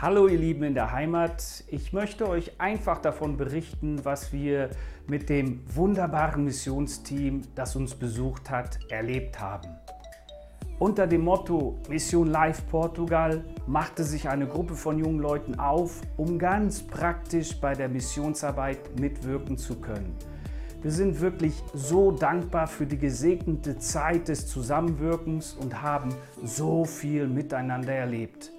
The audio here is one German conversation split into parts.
Hallo ihr Lieben in der Heimat. Ich möchte euch einfach davon berichten, was wir mit dem wunderbaren Missionsteam, das uns besucht hat, erlebt haben. Unter dem Motto Mission Live Portugal machte sich eine Gruppe von jungen Leuten auf, um ganz praktisch bei der Missionsarbeit mitwirken zu können. Wir sind wirklich so dankbar für die gesegnete Zeit des Zusammenwirkens und haben so viel miteinander erlebt.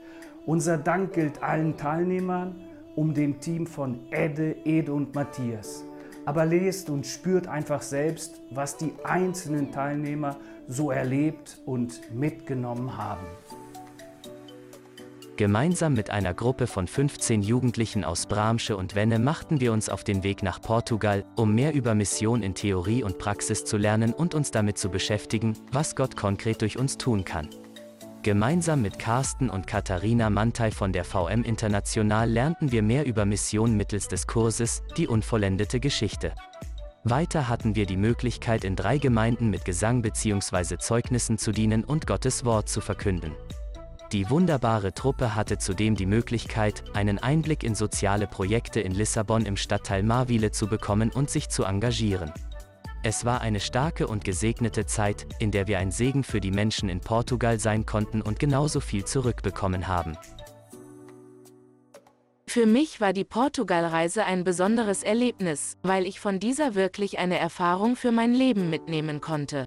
Unser Dank gilt allen Teilnehmern, um dem Team von Edde, Ede und Matthias. Aber lest und spürt einfach selbst, was die einzelnen Teilnehmer so erlebt und mitgenommen haben. Gemeinsam mit einer Gruppe von 15 Jugendlichen aus Bramsche und Wenne machten wir uns auf den Weg nach Portugal, um mehr über Mission in Theorie und Praxis zu lernen und uns damit zu beschäftigen, was Gott konkret durch uns tun kann. Gemeinsam mit Carsten und Katharina Mantei von der VM International lernten wir mehr über Mission mittels des Kurses Die unvollendete Geschichte. Weiter hatten wir die Möglichkeit, in drei Gemeinden mit Gesang bzw. Zeugnissen zu dienen und Gottes Wort zu verkünden. Die wunderbare Truppe hatte zudem die Möglichkeit, einen Einblick in soziale Projekte in Lissabon im Stadtteil Marwile zu bekommen und sich zu engagieren. Es war eine starke und gesegnete Zeit, in der wir ein Segen für die Menschen in Portugal sein konnten und genauso viel zurückbekommen haben. Für mich war die Portugalreise ein besonderes Erlebnis, weil ich von dieser wirklich eine Erfahrung für mein Leben mitnehmen konnte.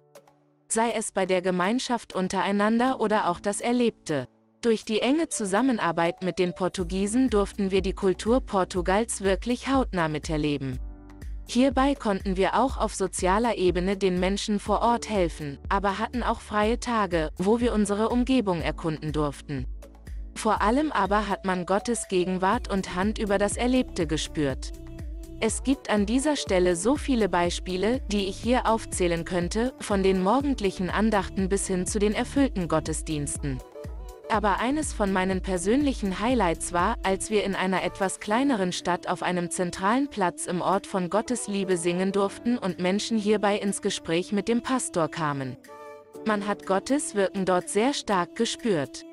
Sei es bei der Gemeinschaft untereinander oder auch das Erlebte. Durch die enge Zusammenarbeit mit den Portugiesen durften wir die Kultur Portugals wirklich hautnah miterleben. Hierbei konnten wir auch auf sozialer Ebene den Menschen vor Ort helfen, aber hatten auch freie Tage, wo wir unsere Umgebung erkunden durften. Vor allem aber hat man Gottes Gegenwart und Hand über das Erlebte gespürt. Es gibt an dieser Stelle so viele Beispiele, die ich hier aufzählen könnte, von den morgendlichen Andachten bis hin zu den erfüllten Gottesdiensten aber eines von meinen persönlichen Highlights war, als wir in einer etwas kleineren Stadt auf einem zentralen Platz im Ort von Gottes Liebe singen durften und Menschen hierbei ins Gespräch mit dem Pastor kamen. Man hat Gottes Wirken dort sehr stark gespürt.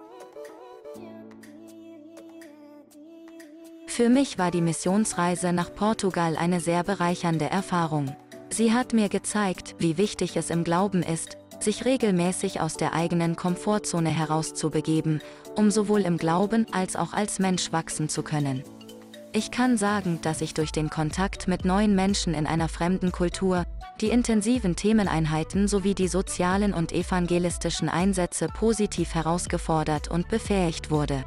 Für mich war die Missionsreise nach Portugal eine sehr bereichernde Erfahrung. Sie hat mir gezeigt, wie wichtig es im Glauben ist, sich regelmäßig aus der eigenen Komfortzone herauszubegeben, um sowohl im Glauben als auch als Mensch wachsen zu können. Ich kann sagen, dass ich durch den Kontakt mit neuen Menschen in einer fremden Kultur, die intensiven Themeneinheiten sowie die sozialen und evangelistischen Einsätze positiv herausgefordert und befähigt wurde.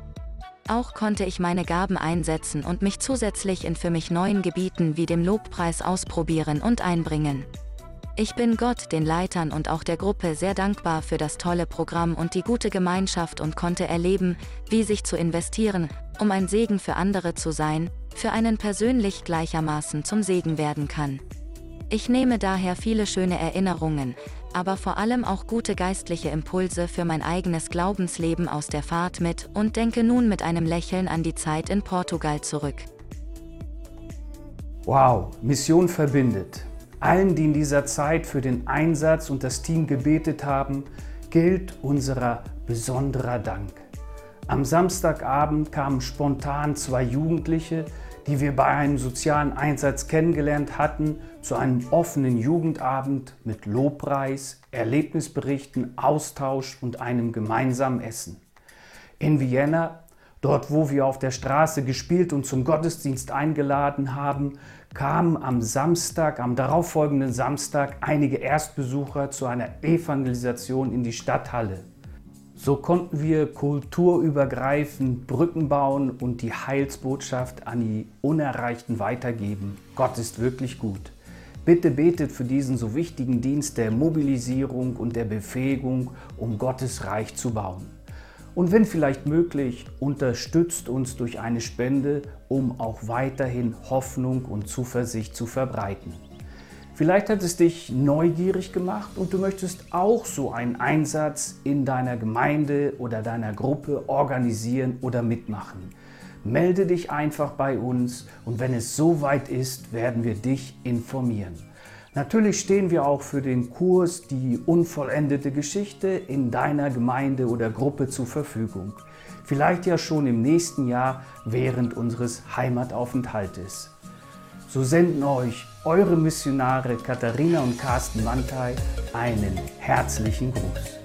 Auch konnte ich meine Gaben einsetzen und mich zusätzlich in für mich neuen Gebieten wie dem Lobpreis ausprobieren und einbringen. Ich bin Gott, den Leitern und auch der Gruppe sehr dankbar für das tolle Programm und die gute Gemeinschaft und konnte erleben, wie sich zu investieren, um ein Segen für andere zu sein, für einen persönlich gleichermaßen zum Segen werden kann. Ich nehme daher viele schöne Erinnerungen, aber vor allem auch gute geistliche Impulse für mein eigenes Glaubensleben aus der Fahrt mit und denke nun mit einem Lächeln an die Zeit in Portugal zurück. Wow, Mission verbindet. Allen, die in dieser Zeit für den Einsatz und das Team gebetet haben, gilt unser besonderer Dank. Am Samstagabend kamen spontan zwei Jugendliche, die wir bei einem sozialen Einsatz kennengelernt hatten, zu einem offenen Jugendabend mit Lobpreis, Erlebnisberichten, Austausch und einem gemeinsamen Essen. In Vienna Dort, wo wir auf der Straße gespielt und zum Gottesdienst eingeladen haben, kamen am Samstag, am darauffolgenden Samstag, einige Erstbesucher zu einer Evangelisation in die Stadthalle. So konnten wir kulturübergreifend Brücken bauen und die Heilsbotschaft an die Unerreichten weitergeben. Gott ist wirklich gut. Bitte betet für diesen so wichtigen Dienst der Mobilisierung und der Befähigung, um Gottes Reich zu bauen. Und wenn vielleicht möglich, unterstützt uns durch eine Spende, um auch weiterhin Hoffnung und Zuversicht zu verbreiten. Vielleicht hat es dich neugierig gemacht und du möchtest auch so einen Einsatz in deiner Gemeinde oder deiner Gruppe organisieren oder mitmachen. Melde dich einfach bei uns und wenn es soweit ist, werden wir dich informieren. Natürlich stehen wir auch für den Kurs Die unvollendete Geschichte in deiner Gemeinde oder Gruppe zur Verfügung. Vielleicht ja schon im nächsten Jahr während unseres Heimataufenthaltes. So senden euch eure Missionare Katharina und Carsten Mantei einen herzlichen Gruß.